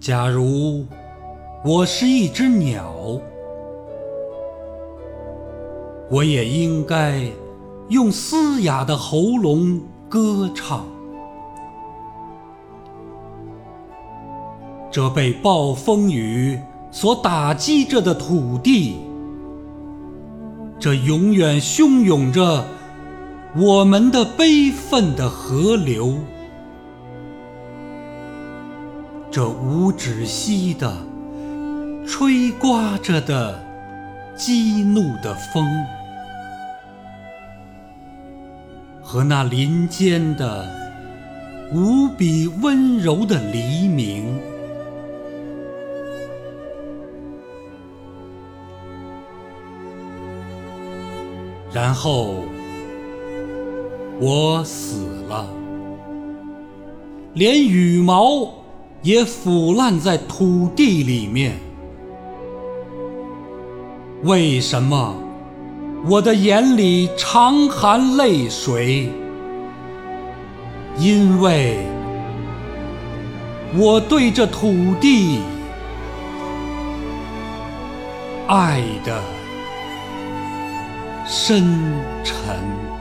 假如我是一只鸟，我也应该用嘶哑的喉咙歌唱。这被暴风雨所打击着的土地，这永远汹涌着我们的悲愤的河流。这无止息的吹刮着的激怒的风，和那林间的无比温柔的黎明，然后我死了，连羽毛。也腐烂在土地里面。为什么我的眼里常含泪水？因为我对这土地爱的深沉。